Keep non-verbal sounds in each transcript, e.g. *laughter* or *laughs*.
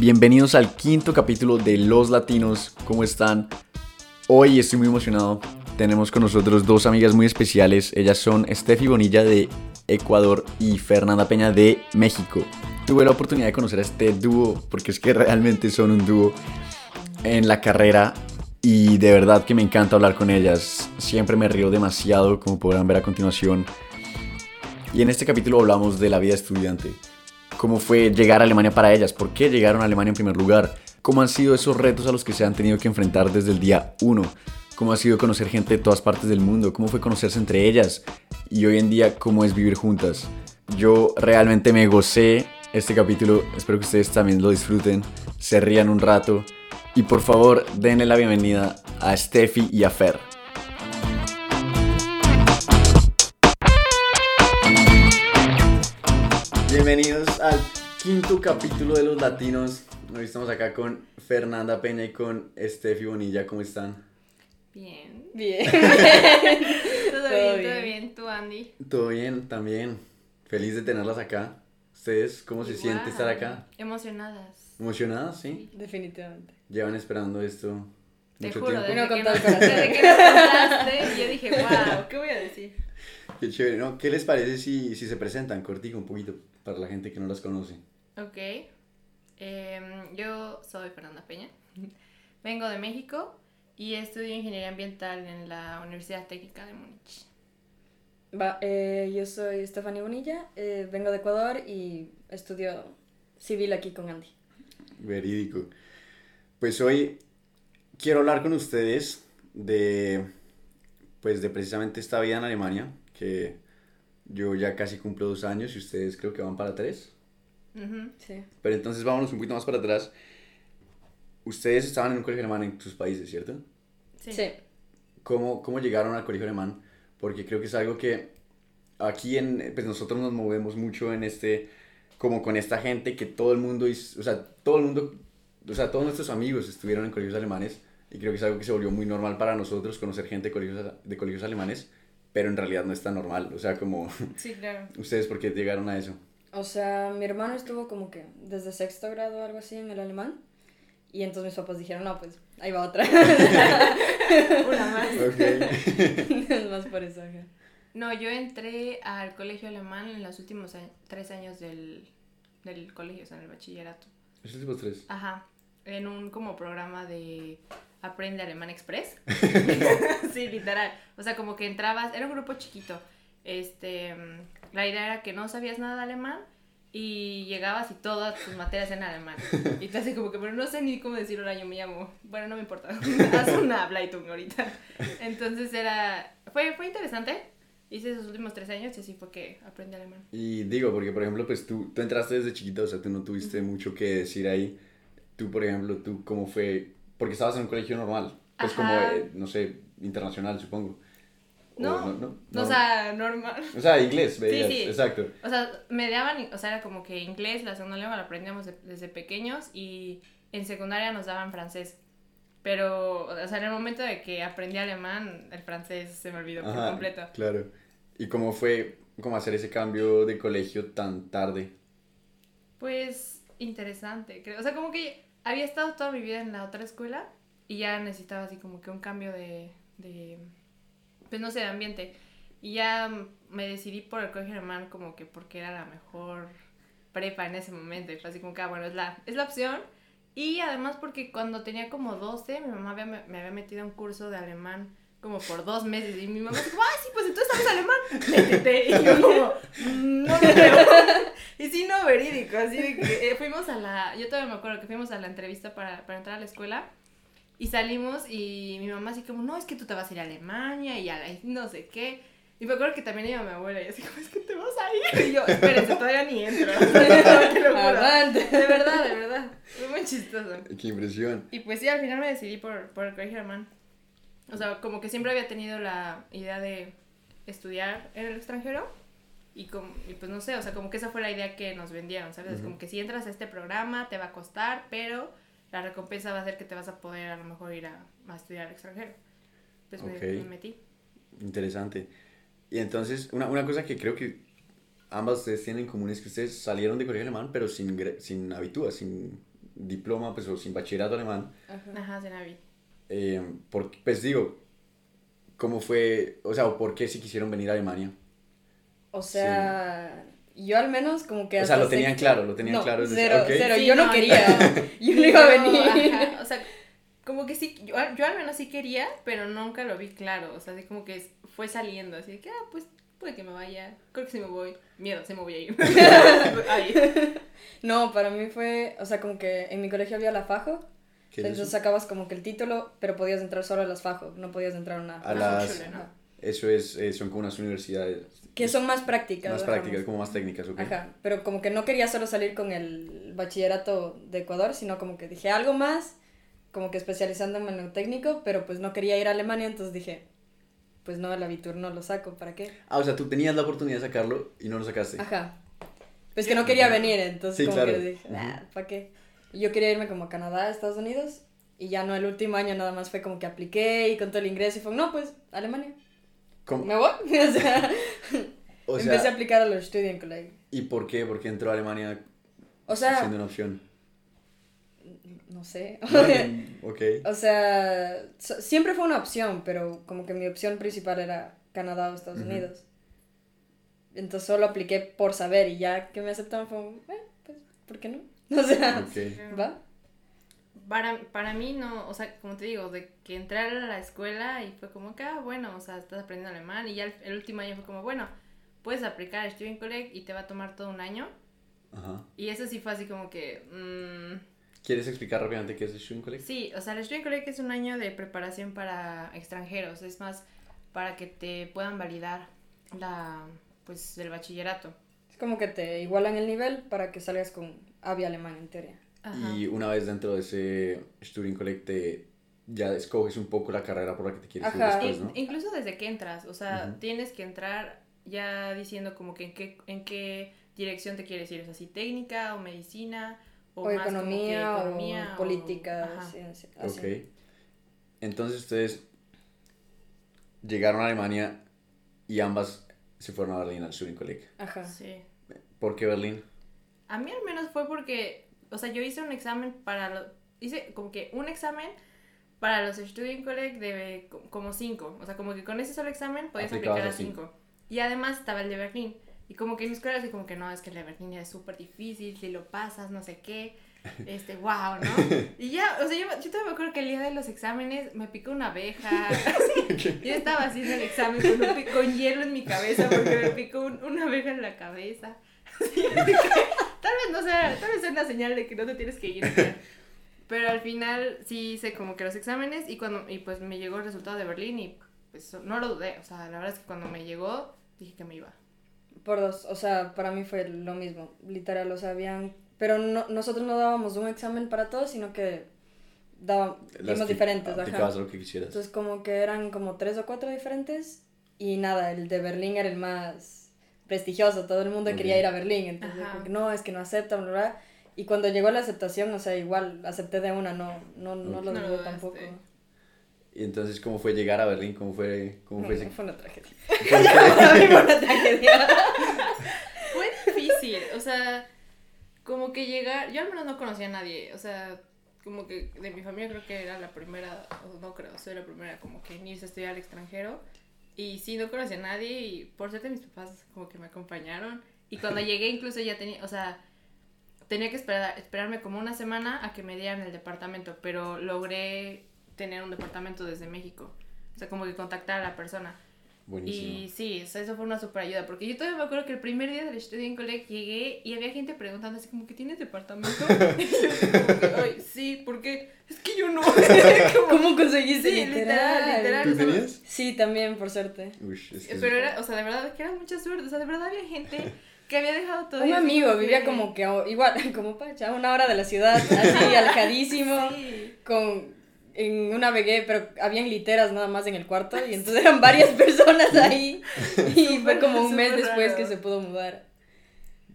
Bienvenidos al quinto capítulo de Los Latinos. ¿Cómo están? Hoy estoy muy emocionado. Tenemos con nosotros dos amigas muy especiales. Ellas son Steffi Bonilla de Ecuador y Fernanda Peña de México. Tuve la oportunidad de conocer a este dúo porque es que realmente son un dúo en la carrera y de verdad que me encanta hablar con ellas. Siempre me río demasiado, como podrán ver a continuación. Y en este capítulo hablamos de la vida estudiante. Cómo fue llegar a Alemania para ellas, por qué llegaron a Alemania en primer lugar, cómo han sido esos retos a los que se han tenido que enfrentar desde el día 1, cómo ha sido conocer gente de todas partes del mundo, cómo fue conocerse entre ellas y hoy en día cómo es vivir juntas. Yo realmente me gocé este capítulo, espero que ustedes también lo disfruten, se rían un rato y por favor denle la bienvenida a Steffi y a Fer. Bienvenidos al quinto capítulo de Los Latinos. Hoy estamos acá con Fernanda Peña y con Steffi Bonilla. ¿Cómo están? Bien. Bien. *laughs* ¿Todo, bien, Todo todo bien. bien. ¿Tú, Andy? Todo bien, también. Feliz de tenerlas acá. ¿Ustedes cómo se siente estar acá? Emocionadas. ¿Emocionadas? ¿Sí? Definitivamente. Llevan esperando esto Te mucho juro, tiempo. desde con que, todo *laughs* desde que nos contaste, yo dije, wow, *laughs* ¿qué voy a decir? Qué chévere, ¿no? ¿Qué les parece si, si se presentan cortico un poquito para la gente que no las conoce? Ok. Em, yo soy Fernanda Peña. *laughs* Vengo de México y estudio ingeniería ambiental en la Universidad Técnica de Múnich. Va, eh, yo soy Estefania Bonilla, eh, vengo de Ecuador y estudio civil aquí con Andy. Verídico. Pues hoy quiero hablar con ustedes de, pues de precisamente esta vida en Alemania, que yo ya casi cumplo dos años y ustedes creo que van para tres. Ujú. Sí. Pero entonces vámonos un poquito más para atrás. Ustedes estaban en un colegio alemán en sus países, ¿cierto? Sí. Sí. ¿Cómo, cómo llegaron al colegio alemán? Porque creo que es algo que aquí en, pues nosotros nos movemos mucho en este, como con esta gente que todo el mundo, es- o sea, todo el mundo, o sea, todos nuestros amigos estuvieron en colegios alemanes y creo que es algo que se volvió muy normal para nosotros conocer gente de colegios, de colegios alemanes, pero en realidad no es tan normal, o sea, como *laughs* Sí, claro. ustedes por qué llegaron a eso. O sea, mi hermano estuvo como que desde sexto grado o algo así en el alemán. Y entonces mis papás dijeron, no, pues ahí va otra. *laughs* Una más. Ok. *laughs* es más por eso. ajá. No, yo entré al colegio alemán en los últimos tres años del, del colegio, o sea, en el bachillerato. Esos tipos tres. Ajá, en un como programa de Aprende Alemán Express. *laughs* sí, literal. O sea, como que entrabas, era un grupo chiquito. Este, mm, la idea era que no sabías nada de alemán y llegabas y todas tus materias en alemán. Y te hace como que, pero no sé ni cómo decir hola, yo me llamo. Bueno, no me importa. *laughs* Haz una Bleitung ahorita. Entonces era, fue, fue interesante. Hice esos últimos tres años y así fue que aprendí alemán. Y digo, porque por ejemplo, pues tú, tú entraste desde chiquita, o sea, tú no tuviste mucho que decir ahí. Tú, por ejemplo, tú, ¿cómo fue? Porque estabas en un colegio normal, pues como, eh, no sé, internacional, supongo. O No, no, no, O sea, normal. O sea, inglés, veías, sí. exacto. O sea, me daban, o sea, era como que inglés, la segunda lengua la aprendíamos de- desde pequeños y en secundaria nos daban francés. Pero, o sea, en el momento de que aprendí alemán, el francés se me olvidó por completo. Claro. ¿Y cómo fue, cómo hacer ese cambio de colegio tan tarde? Pues, interesante, creo. O sea, como que había estado toda mi vida en la otra escuela y ya necesitaba así como que un cambio de, de pues no sé, de ambiente. Y ya me decidí por el colegio alemán como que porque era la mejor prepa en ese momento. Y fue así como que, ah, bueno, es la, es la opción. Y además porque cuando tenía como 12, mi mamá había- me había metido a un curso de alemán como por dos meses. Y mi mamá dijo, ay, sí, pues entonces sabes alemán. Métete. Y yo como, "Mm, no lo creo. Y sí, no, verídico. Así de que eh, fuimos a la, yo todavía me acuerdo que fuimos a la entrevista para, para entrar a la escuela. Y salimos y mi mamá así como, no, es que tú te vas a ir a Alemania y a la, no sé qué. Y me acuerdo que también iba mi abuela y así como, es que te vas a ir. Y yo, espérense, todavía ni entro. *laughs* Te lo juro. De verdad, de verdad. Fue muy chistoso. Qué impresión. Y pues sí, al final me decidí por, por el colegio alemán. O sea, como que siempre había tenido la idea de estudiar en el extranjero. Y, como, y pues no sé, o sea, como que esa fue la idea que nos vendieron, ¿sabes? Ujú. Como que si entras a este programa te va a costar, pero la recompensa va a ser que te vas a poder a lo mejor ir a, a estudiar al extranjero. Pues me- Ok. me metí. Interesante. Y entonces, una, una cosa que creo que ambas ustedes tienen en común es que ustedes salieron de colegio alemán, pero sin, sin habitúa, sin, diploma, pues o sin bachillerato alemán. Ajá. Ajá, la vi. Eh, por- pues digo, ¿cómo fue, o sea, o por qué si quisieron venir a Alemania? O sea, yo al menos como que O sea, lo tenían sexto- claro, lo tenían no, claro desde- Cero, ok. cero. Sí, yo no, no, quería. *laughs* yo no iba a venir. ajá, o sea, *laughs* como que sí, yo, yo al menos sí quería, pero nunca lo vi claro. O sea, así como que fue saliendo, así de que, ah, pues puede que me vaya. Creo que sí me voy. Miedo, sí me voy a ir. *laughs* Ay. No, para mí fue, o sea, como que en mi colegio había la Fajo, ¿Qué es entonces eso? sacabas como que el título, pero podías entrar solo a las Fajo, no podías entrar a una... A Ah, las, eso es, eh, son como unas universidades. Que son más prácticas. Más digamos. prácticas, como más técnicas, ¿ok? Ajá, pero como que no quería solo salir con el bachillerato de Ecuador, sino como que dije algo más, como que especializándome en lo técnico, pero pues no quería ir a Alemania, entonces dije, pues no, el Abitur no lo saco, ¿para qué? Ah, o sea, tú tenías la oportunidad de sacarlo y no lo sacaste. Ajá. Pues que no quería venir, entonces Sí, como claro. que dije, ah, ¿para qué? Yo quería irme como a Canadá, a Estados Unidos, y ya no, el último año nada más fue como que apliqué y con todo el ingreso y fue, no, pues, Alemania. ¿Cómo? ¿Me voy? *laughs* o sea, O empecé a sea, aplicar a los Studienkolleg. ¿y por qué? ¿Por qué entró a Alemania O sea, siendo una opción? no sé. *laughs* ok. O sea, so- siempre fue una opción, pero como que mi opción principal era Canadá o Estados Ujú. Unidos. Entonces solo apliqué por saber y ya que me aceptaron fue, "Eh, pues, ¿por qué no? *laughs* O sea, Ok. ¿va? Para, para mí no, o sea, como te digo, de que entré a la escuela y fue como que, ah, bueno, o sea, estás aprendiendo alemán y ya el, el último año fue como, bueno, puedes aplicar a Studienkolleg y te va a tomar todo un año. Ajá. Y eso sí fue así como que, mm, ¿Quieres explicar rápidamente qué es el Studienkolleg? sí, o sea, el Studienkolleg es un año de preparación para extranjeros, es más para que te puedan validar la, pues, el bachillerato. Es como que te igualan el nivel para que salgas con AVI alemán en teoría. Ajá. Y una vez dentro de ese Studienkolleg te ya escoges un poco la carrera por la que te quieres ir después, In- ¿no? Incluso desde que entras, o sea, tienes que entrar ya diciendo como que en qué, en qué dirección te quieres ir, o sea, si técnica o medicina o, O, más como que economía, o política, ajá. ciencia, así. Ok. Entonces ustedes llegaron a Alemania y ambas se fueron a Berlín al Studienkolleg. Ajá. Sí. ¿Por qué Berlín? A mí al menos fue porque, o sea, yo hice un examen para, lo- hice como que un examen para los Studienkolleg de co- como cinco, o sea, como que con ese solo examen podías aplicar a cinco. Y además estaba el de Berlín. Y como que en mi escuela así como que no, es que el de Berlín es súper difícil, si lo pasas, no sé qué, *laughs* este, wow, ¿no? Y ya, o sea, yo, yo todavía me acuerdo que el día de los exámenes me picó una abeja, *laughs* yo estaba haciendo el examen con, un pi- con hielo en mi cabeza porque me picó un- una abeja en la cabeza. *laughs* Así tal vez no sea, tal vez sea una señal de que no te tienes que ir. ya. Pero al final sí hice como que los exámenes y cuando y pues me llegó el resultado de Berlín y pues no lo dudé, o sea, la verdad es que cuando me llegó dije que me iba. Por dos, o sea, para mí fue lo mismo, literal, o sea, habían... Pero no, nosotros no dábamos un examen para todos, sino que dábamos dimos diferentes, Aplicabas ajá. lo que quisieras. Entonces como que eran como tres o cuatro diferentes y nada, el de Berlín era el más prestigioso, todo el mundo quería ir a Berlín, entonces Ajá. como que no, es que no aceptan, bla, bla. Y cuando llegó la aceptación, o sea, igual acepté de una, no, no, no lo No tampoco. Y entonces, ¿cómo fue llegar a Berlín? ¿Cómo fue, cómo fue ese- Fue una tragedia. *laughs* *laughs* Fue una tragedia. *laughs* Fue difícil, o sea, como que llegar, yo al menos no conocía a nadie, o sea, como que de mi familia creo que era la primera, o no creo, soy la primera como que en irse a estudiar al extranjero. Y sí, no conocía a nadie y por suerte mis papás como que me acompañaron. Y cuando llegué incluso ya tenía, o sea, tenía que esperar, esperarme como una semana a que me dieran el departamento, pero logré tener un departamento desde México. O sea, como que contactar a la persona. Buenísimo. Y sí, o sea, eso fue una super ayuda, porque yo todavía me acuerdo que el primer día del Studienkolleg llegué y había gente preguntando así como que ¿tienes departamento? como *laughs* que, ay, sí, ¿por qué? Es que yo no. Como- *laughs* ¿Cómo conseguiste Sí, literal, literal. ¿Tú tenías? Sí, también, por suerte. Es que es- Pero era, o sea, de verdad que era mucha suerte, o sea, de verdad había gente *laughs* que había dejado todo. Un amigo vivía que- como que igual, como Pacha, a una hora de la ciudad, así alejadísimo, Sí. con en una vegué, pero habían literas nada más en el cuarto y entonces eran varias personas ahí *laughs* y fue como un mes después que se pudo mudar.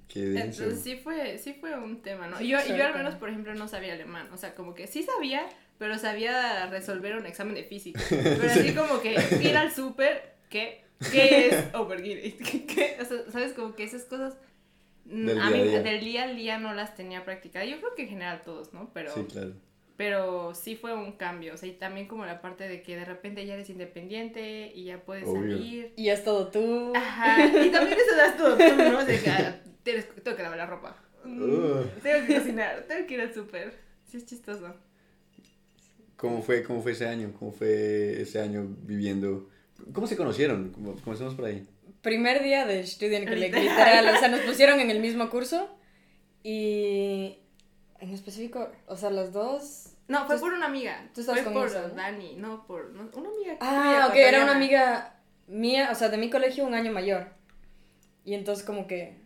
Qué denso. Entonces sí fue, sí fue un tema, ¿no? Sí, yo, yo al menos, por ejemplo, no sabía alemán. O sea, como que sí sabía, pero sabía resolver un examen de física. *laughs* Pero así como que ir al súper, ¿qué? ¿Qué es? ¿Qué, qué? O sea, ¿sabes? Como que esas cosas Mm, Del a día mí a día. del día al día no las tenía practicadas. Yo creo que en general todos, ¿no? Pero Sí, claro. Pero sí fue un cambio, o sea, y también como la parte de que de repente ya eres independiente y ya puedes Obvio. salir. Y es todo tú. Ajá, y también eso das todo tú, ¿no? De que ah, tienes, tengo que lavar la ropa. Ugh. Tengo que cocinar, tengo que ir al súper. Sí, es chistoso. ¿Cómo fue, ¿Cómo fue ese año? ¿Cómo fue ese año viviendo? ¿Cómo se conocieron? ¿Cómo- Comencemos por ahí. Primer día de Studienkolleg, Literal. literal. O sea, nos pusieron en el mismo curso. Y. En específico, o sea, los dos. No, fue Tú- por una amiga. tú estás fue con por. Dani, no por no, una amiga. Ah, ok, era una amiga mía, o sea, de mi colegio, un año mayor. Y entonces, como que.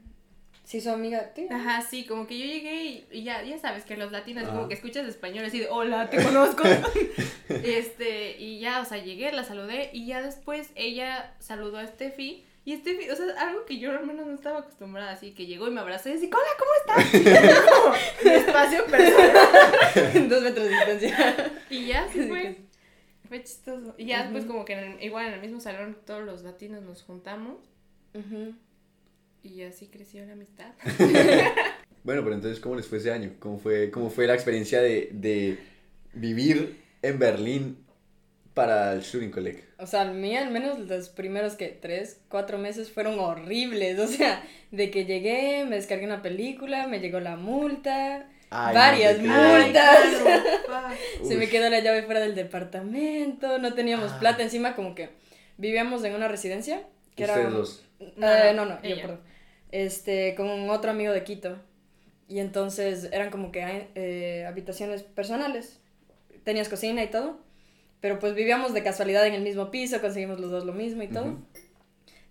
Se hizo amiga tuya. Ajá, sí, como que yo llegué y, y ya, ya sabes que los latinos como que escuchas español así de hola, te conozco. *laughs* este, y ya, o sea, llegué, la saludé y ya después ella saludó a Steffi. Y Steffi, o sea, algo que yo al menos no estaba acostumbrada, así que llegó y me abrazó y así, hola, ¿cómo estás? *laughs* Mi espacio personal. Dos metros de distancia. Y ya, sí fue. Fue chistoso. Y ya después Ujú. como que en el- igual en el mismo salón todos los latinos nos juntamos Ujú. y así creció la amistad. *laughs* Bueno, pero entonces, ¿cómo les fue ese año? ¿Cómo fue, cómo fue la experiencia de, de vivir en Berlín para el Studienkolleg? O sea, a mí al menos los primeros que tres, cuatro meses fueron horribles. O sea, de que llegué, me descargué una película, me llegó la multa, Ay, Varias no multas. Ay, claro, *laughs* se me quedó la llave fuera del departamento, no teníamos Ah. plata encima, como que vivíamos en una residencia. Que Ustedes era, dos. Eh, no, no, yo, perdón. Este, con un otro amigo de Quito. Y entonces eran como que eh, habitaciones personales. Tenías cocina y todo. Pero pues vivíamos de casualidad en el mismo piso, conseguimos los dos lo mismo y todo. Ujú.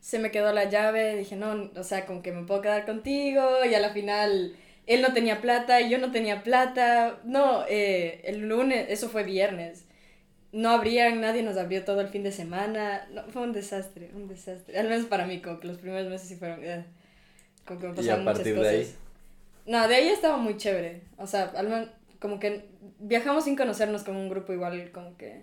Se me quedó la llave, dije, no, o sea, como que me puedo quedar contigo. Y a la final él no tenía plata y yo no tenía plata. No, eh, el lunes, eso fue viernes. No abrían, nadie nos abrió todo el fin de semana. No, fue un desastre, un desastre. Al menos para mí, como que los primeros meses sí fueron... eh, como que me Y pasaron a muchas partir cosas. de ahí. No, de ahí estaba muy chévere. O sea, al menos como que viajamos sin conocernos con un grupo igual, como que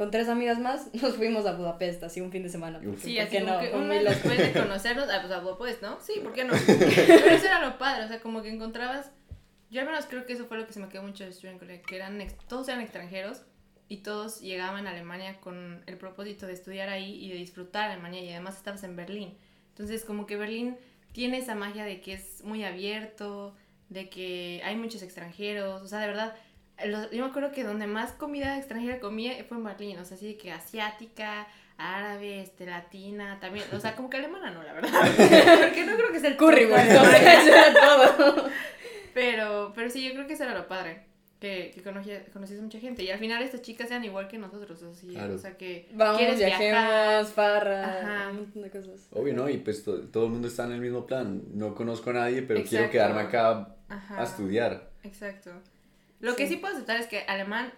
con tres amigas más *laughs* nos fuimos a Budapest, así un fin de semana. Porque, Sí, ¿por así no? un muy mes después de *laughs* conocerlos, ah, pues, ah, pues, ¿no? Sí, ¿por qué no? *laughs* Pero eso era lo padre, o sea, como que encontrabas, yo al menos creo que eso fue lo que se me quedó mucho de Student College, que eran, todos eran extranjeros y todos llegaban a Alemania con el propósito de estudiar ahí y de disfrutar Alemania y además estabas en Berlín. Entonces, como que Berlín tiene esa magia de que es muy abierto, de que hay muchos extranjeros, o sea, de verdad, los- yo me acuerdo que donde más comida extranjera comía fue en Berlín, o sea, así que asiática, árabe, este, latina, también, o sea, *laughs* como que alemana no, la verdad, *laughs* porque no creo que sea el eso era *laughs* todo. pero, pero sí, yo creo que eso era lo padre, que, que conocías, conocías a mucha gente, y al final estas chicas eran igual que nosotros, así, Claro. o sea, que Vamos, quieres viajar, farra, Ajá. un montón de cosas. Obvio, ¿no? Y pues to- todo el mundo está en el mismo plan. No conozco a nadie, pero quiero quedarme acá Ajá. a estudiar. Exacto. Lo que Sí. sí puedo aceptar es que alemán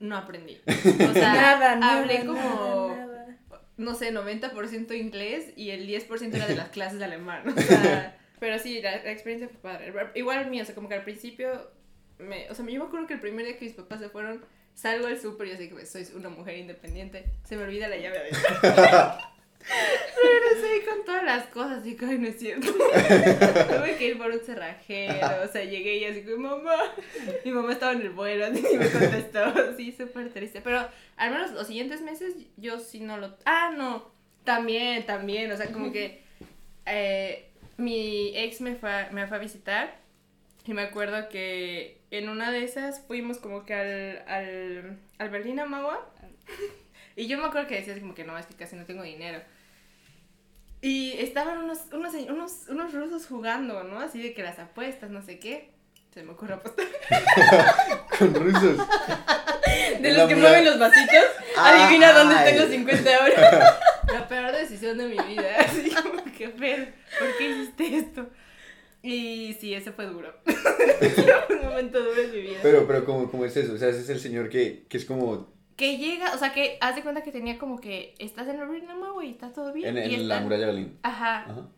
no aprendí. *laughs* O sea, Nada, nada, hablé como, nada, nada. no sé, 90% inglés y el 10% era de las *laughs* clases de alemán. O *laughs* sea, pero sí, la, la experiencia fue padre. Igual el mío, o sea, como que al principio, me, o sea, yo me acuerdo que el primer día que mis papás se fueron, salgo al súper y así que pues, soy una mujer independiente, se me olvida la llave adentro. Regresé con todas las cosas y que, ay, no es cierto. *laughs* Tuve que ir por un cerrajero, o sea, llegué y así como, mamá. Mi mamá estaba en el vuelo, así y me contestó, sí, súper triste. Pero al menos los siguientes meses yo sí no lo... Ah, no, también, también, o sea, como que eh, mi ex me fue, a- me fue a visitar y me acuerdo que en una de esas fuimos como que al, al, al Berlín Amagua y yo me acuerdo que decía así como que no, es que casi no tengo dinero. Y estaban unos, unos, unos, unos rusos jugando, ¿no? Así de que las apuestas, no sé qué. Se me ocurre apostar. *laughs* Con rusos. *laughs* De los que mueven los vasitos, adivina dónde ay. están los 50 euros. *laughs* La peor decisión de mi vida. Así como que, pero, ¿por qué hiciste esto? Y sí, ese fue duro. Fue un momento duro en mi vida. Pero, pero ¿cómo, cómo es eso? O sea, ese es el señor que, que es como Que llega, o sea, que haz de cuenta que tenía como que estás en el Vietnam, güey, está todo bien. en, y en la muralla de Berlín. Ajá. Ajá.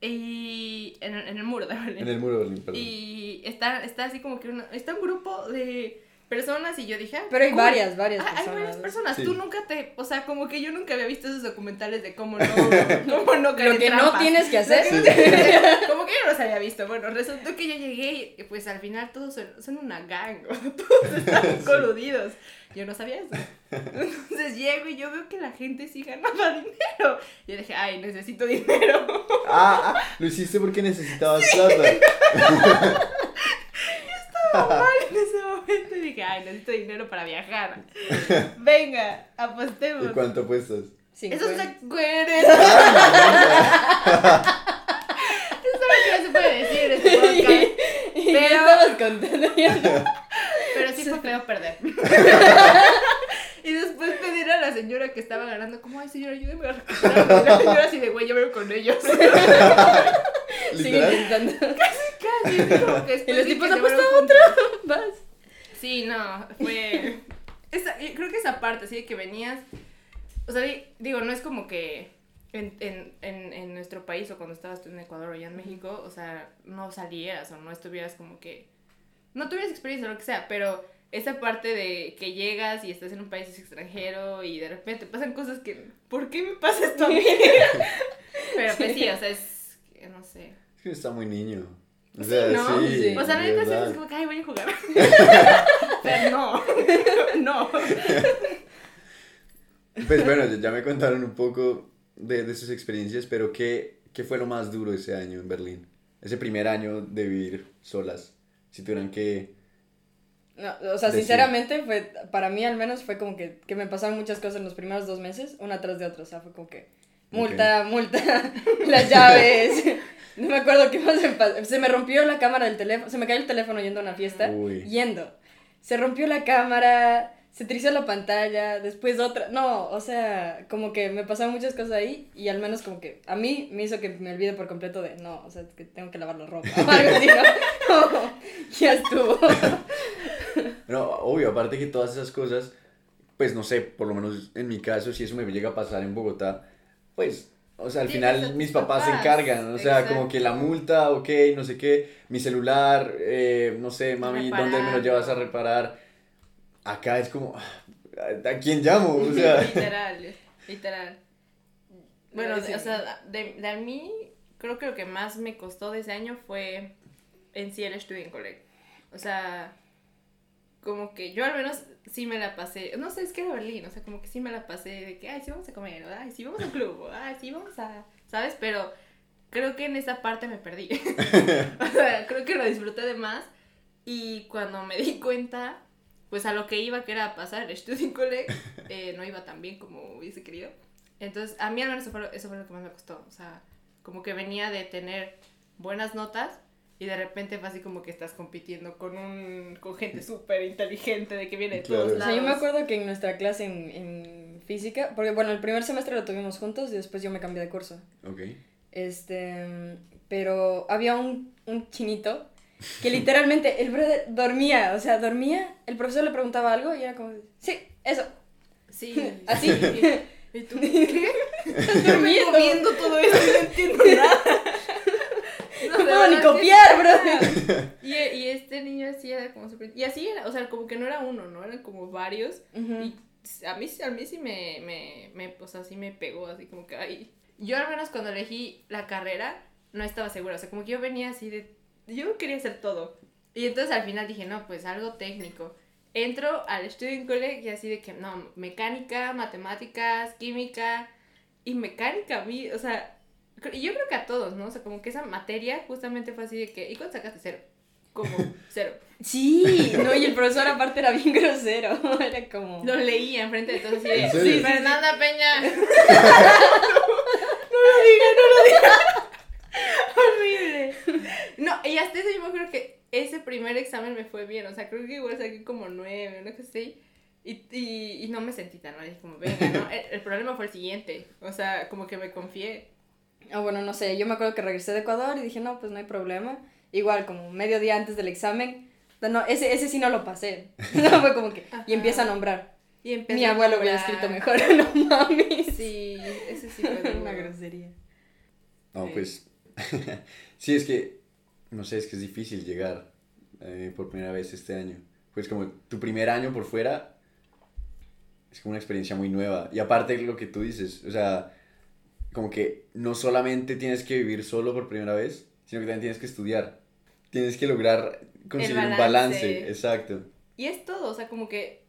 Y en, el- en el muro de Berlín. En el muro de Berlín, perdón. Y está, está así como que una, está un grupo de personas y yo dije, ah, Pero hay cool. varias, varias Ah, hay personas. varias personas. Sí. Tú nunca te, o sea, como que yo nunca había visto esos documentales de cómo no, *laughs* cómo no caer Lo que no tienes que hacer. No- *laughs* como que yo no los había visto. Bueno, resultó que yo llegué y pues al final todos son, son una gang, *laughs* todos están coludidos. Yo no sabía eso. *laughs* Entonces llego y yo veo que la gente sí ganaba *laughs* dinero. Yo dije, ay, necesito dinero. *laughs* Ah, ah lo hiciste porque necesitabas plata. estaba mal en ese momento y dije, ay, necesito dinero para viajar. Venga, apostemos. ¿Y cuánto apuestas? Eso se acuerdan. Eso no se puede decir en este podcast. Pero... estabas contando Pero sí fue feo perder. *laughs* Y después pedir a la señora que estaba ganando, como, ay señora, ayúdeme a recuperar. la señora así de, güey, yo veo con ellos. *laughs* Sigue intentando. Casi, casi. Como que y los tipos apuestan otro. Vas. Sí, no, fue... Esa, creo que esa parte, así de que venías... O sea, digo, no es como que en, en, en, en nuestro país o cuando estabas tú en Ecuador o ya en México, o sea, no salieras o no estuvieras como que... No tuvieras experiencia o lo que sea, pero esa parte de que llegas y estás en un país extranjero y de repente pasan cosas que, ¿por qué me pasa esto a mí? *laughs* Pero pues sí, o sea, es, no sé. Es que está muy niño. O sea, sí, ¿no? sí, O sea, la neta es como que, ay, voy a jugar. *laughs* Pero no, *laughs* no. Pues bueno, ya me contaron un poco de, de sus experiencias, pero ¿qué, ¿qué fue lo más duro ese año en Berlín? Ese primer año de vivir solas. Si tuvieran que no, o sea, sinceramente, fue, para mí al menos fue como que, que me pasaron muchas cosas en los primeros dos meses, una tras de otra, o sea, fue como que multa, multa, *laughs* las llaves, no me acuerdo qué más me se me rompió la cámara del teléfono, se me cayó el teléfono yendo a una fiesta, yendo, se rompió la cámara, se trizó la pantalla, después otra, no, o sea, como que me pasaron muchas cosas ahí y al menos como que a mí me hizo que me olvide por completo de, no, o sea, que tengo que lavar la ropa *laughs* o algo así, ¿no? *laughs* ya estuvo. *laughs* No, obvio, aparte que todas esas cosas, pues no sé, por lo menos en mi caso, si eso me llega a pasar en Bogotá, pues, o sea, al final mis papás, se encargan, o sea, como que la multa, ok, no sé qué, mi celular, eh, no sé, mami, ¿dónde me lo llevas a reparar? Acá es como, ¿a quién llamo? O sea. *laughs* literal, literal. Bueno, o sea, de, de a mí, creo que lo que más me costó de ese año fue en sí el College. O sea, como que yo al menos sí me la pasé, no sé, es que era Berlín, o sea, como que sí me la pasé de que, ay, sí vamos a comer, ay, sí vamos a un club, ay, sí vamos a, ¿sabes? Pero creo que en esa parte me perdí. *laughs* o sea, creo que lo disfruté de más y cuando me di cuenta, pues a lo que iba, que era pasar el Studio College, eh, no iba tan bien como hubiese querido. Entonces, a mí al menos eso fue, eso fue lo que más me costó, o sea, como que venía de tener buenas notas y de repente fue así como que estás compitiendo con un con gente súper inteligente de que viene de todos lados. O sea, yo me acuerdo que en nuestra clase en, en, física, porque bueno, el primer semestre lo tuvimos juntos y después yo me cambié de curso. Ok. Este, pero había un, un chinito que literalmente el brother dormía, o sea, dormía, el profesor le preguntaba algo y era como, sí, eso. Sí. *laughs* Así. *laughs* ¿Y tú *laughs* qué? Estás durmiendo. todo esto y no entiendo nada. No, puedo ni copiar, bro. Y, y, este niño así era como super... Y así era, o sea, como que no era uno, ¿no? Eran como varios. Y a mí, a mí sí me, me, me, o sea, sí me pegó, así como que, ay. Yo al menos cuando elegí la carrera, no estaba segura. O sea, como que yo venía así de... Yo quería hacer todo. Y entonces al final dije, no, pues algo técnico. Entro al Student College y así de que, no, mecánica, matemáticas, química. Y mecánica a mí, o sea, y yo creo que a todos, ¿no? O sea, como que esa materia justamente fue así de que, ¿y cuánto sacaste? Cero. Como *laughs* cero. Sí, *laughs* no, y el profesor aparte era bien grosero. *laughs* Era como. Lo leía enfrente de todos así de. Sí, Fernanda Peña. no lo diga, no lo diga. No, y hasta eso yo me acuerdo que ese primer examen me fue bien. O sea, creo que igual saqué como nueve, no sé sé. Y, y, y no me sentí tan mal. Dije como, venga, ¿no? *laughs* El, el problema fue el siguiente. O sea, como que me confié. Ah, bueno, no sé, yo me acuerdo que regresé de Ecuador y dije, no, pues no hay problema. Igual, como medio día antes del examen, no, ese, ese sí no lo pasé. *laughs* no, fue como que, y empieza a nombrar. Y Mi abuelo hubiera escrito mejor, *laughs* no mames. Sí, ese sí fue una grosería. No, pues, sí, es que, no sé, es que es difícil llegar eh, por primera vez este año. Pues como tu primer año por fuera es como una experiencia muy nueva. Y aparte lo que tú dices, o sea, como que no solamente tienes que vivir solo por primera vez, sino que también tienes que estudiar. Tienes que lograr conseguir un balance. exacto. Y es todo, o sea, como que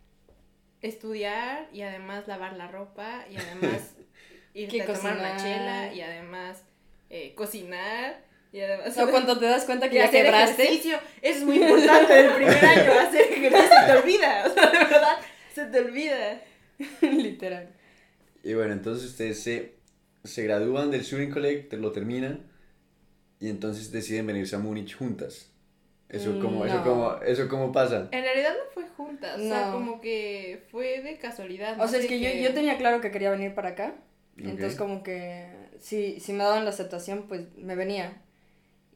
estudiar y además lavar la ropa y además *laughs* irte Que a tomar una chela y además eh, cocinar y además... O cuando te das cuenta que ya hacer quebraste. ejercicio. Eso es muy importante del primer año, hacer ejercicio se te olvida, o sea, de verdad, se te olvida. *laughs* Literal. Y bueno, entonces ustedes se, se gradúan del Shooting College, te lo terminan, y entonces deciden venirse a Múnich juntas. Eso Mm, como, eso no. como, eso cómo pasa. En realidad no fue juntas, o sea, No. como que fue de casualidad. O no sea, es sé que yo, yo tenía claro que quería venir para acá. Ok. Entonces como que si, si me daban la aceptación, pues me venía.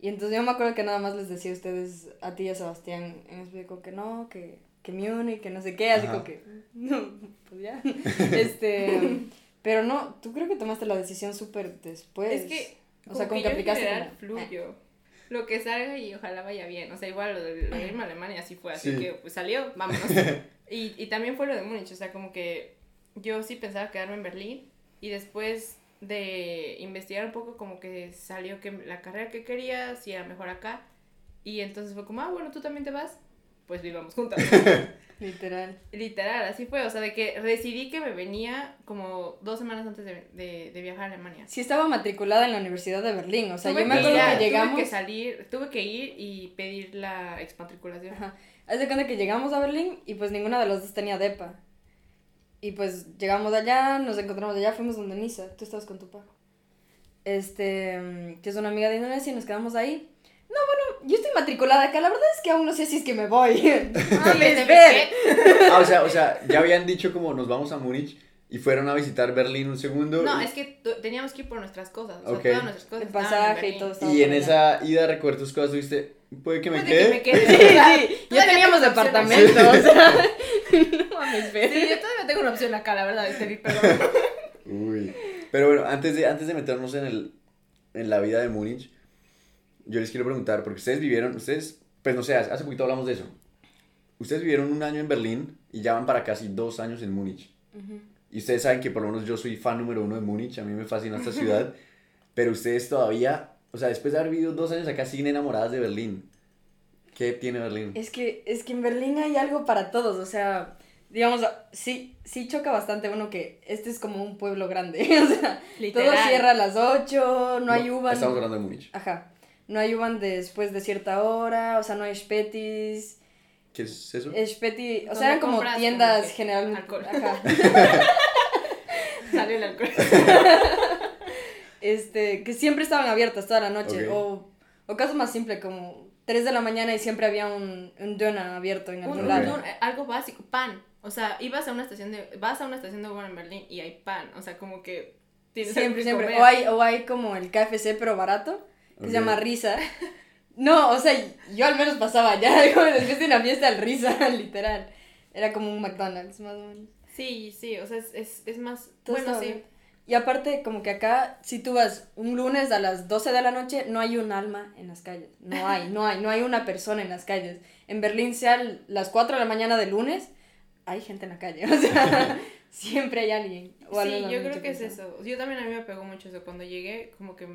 Y entonces yo me acuerdo que nada más les decía a ustedes, a ti y a Sebastián, en específico que no, que, que Múnich, que no sé qué, así Ajá. como que, *laughs* no, pues ya. *laughs* este, pero no, tú creo que tomaste la decisión súper después. Es que, o sea, como que en aplicaste general como, fluyo. Lo que salga y ojalá vaya bien. O sea, igual lo de, lo de irme a Alemania así fue. Así Sí. que pues salió, vámonos. *laughs* y, y también fue lo de Múnich. O sea, como que yo sí pensaba quedarme en Berlín. Y después de investigar un poco, como que salió que la carrera que quería, si era mejor acá. Y entonces fue como, ah, bueno, tú también te vas. Pues vivamos juntas. *laughs* literal. Literal, así fue. O sea, de que decidí que me venía como dos semanas antes de, de, de viajar a Alemania. Sí estaba matriculada en la Universidad de Berlín, o sea, Tuve yo me que acuerdo que Tuve llegamos... que salir, tuve que ir y pedir la exmatriculación. Ajá. Haz de cuenta que llegamos a Berlín y pues ninguna de las dos tenía depa. Y pues llegamos allá, nos encontramos allá, fuimos donde Nisa, tú estabas con tu papá. Este, mm, que es una amiga de Indonesia y nos quedamos ahí. No, bueno, yo estoy matriculada acá, la verdad es que aún no sé si es que me voy. *laughs* *laughs* Ah, Les ¿viste? ver. Ah, o sea, o sea, ya habían dicho como nos vamos a Múnich y fueron a visitar Berlín un segundo. No, y- es que teníamos que ir por nuestras cosas. O sea, Ok. todas nuestras cosas. El en pasaje y todo Y en allá. esa ida recuerdo tus cosas, tuviste, puede que me Puede quede. que me quede. *laughs* Sí, sí, ya teníamos tengo *laughs* no mames, Fer. Sí, yo todavía tengo una opción acá, la verdad, de pedir perdón. Uy. Pero bueno, antes de, antes de meternos en, el, en la vida de Múnich, yo les quiero preguntar, porque ustedes vivieron, ustedes, pues no sé, hace hace poquito hablamos de eso. Ustedes vivieron un año en Berlín y ya van para casi dos años en Múnich. Y ustedes saben que por lo menos yo soy fan número uno de Múnich, a mí me fascina esta ciudad, *laughs* pero ustedes todavía, o sea, después de haber vivido dos años acá, siguen enamoradas de Berlín. ¿Qué tiene Berlín? Es que, es que en Berlín hay algo para todos, o sea, digamos, sí, sí choca bastante uno que este es como un pueblo grande, *laughs* o sea, Literal. todo cierra a las 8, no hay uvan. Estamos hablando de Múnich. Ajá, no hay uvan después de cierta hora, o sea, no hay spetis, ¿Qué es eso? speti, o sea, eran como tiendas como generalmente, alcohol. ajá, *laughs* *laughs* Salió el alcohol. este, que siempre estaban abiertas toda la noche, o, o caso más simple, como 3 de la mañana y siempre había un, un dona abierto en algún Un- lado. un- algo básico, pan. O sea, ibas a una estación de, vas a una estación de Uber en Berlín y hay pan. O sea, como que tienes Siempre, que siempre. comer. O hay, o hay como el KFC, pero barato, que se llama Risa. *laughs* No, o sea, yo al menos pasaba como *laughs* después de una fiesta al Risa, *laughs* literal. Era como un McDonald's, más o menos. Sí, sí, o sea, es, es, es más. Todo bueno, sí. bien. Y aparte, como que acá, si tú vas un lunes a las 12 de la noche, no hay un alma en las calles. No hay, no hay, no hay una persona en las calles. En Berlín, sea las 4 de la mañana de lunes, hay gente en la calle. *laughs* O sea, *laughs* siempre hay alguien. O Sí, yo creo que es eso. Yo también a mí me pegó mucho eso. Cuando llegué, como que.